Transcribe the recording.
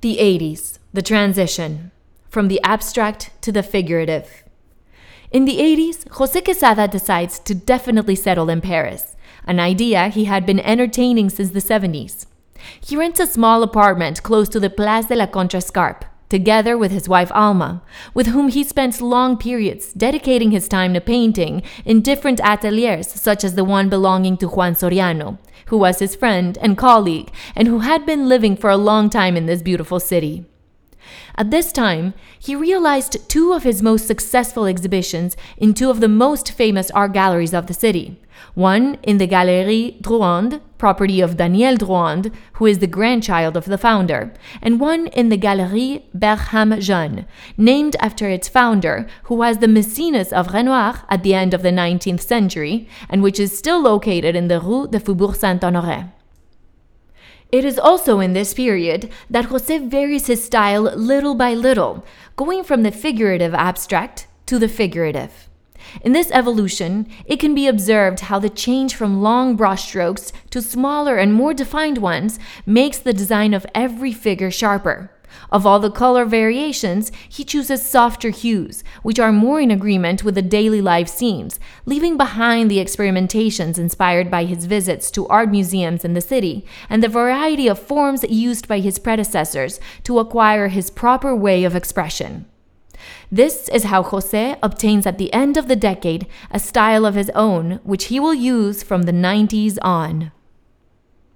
The 80s, the transition, from the abstract to the figurative. In the 80s, Jose Quessada decides to definitely settle in Paris, an idea he had been entertaining since the 70s. He rents a small apartment close to the Place de la Contrescarpe, together with his wife Alma, with whom he spent long periods dedicating his time to painting in different ateliers, such as the one belonging to Juan Soriano, who was his friend and colleague and who had been living for a long time in this beautiful city. At this time, he realized two of his most successful exhibitions in two of the most famous art galleries of the city. One in the Galerie Drouant, property of Daniel Drouant, who is the grandchild of the founder, and one in the Galerie Bernheim Jeune, named after its founder, who was the Maecenas of Renoir at the end of the 19th century, and which is still located in the Rue de Faubourg Saint Honoré. It is also in this period that Jose varies his style little by little, going from the figurative abstract to the figurative. In this evolution, it can be observed how the change from long brushstrokes to smaller and more defined ones makes the design of every figure sharper. Of all the color variations, he chooses softer hues, which are more in agreement with the daily life scenes, leaving behind the experimentations inspired by his visits to art museums in the city and the variety of forms used by his predecessors to acquire his proper way of expression. This is how Jose obtains at the end of the decade a style of his own, which he will use from the 90s on.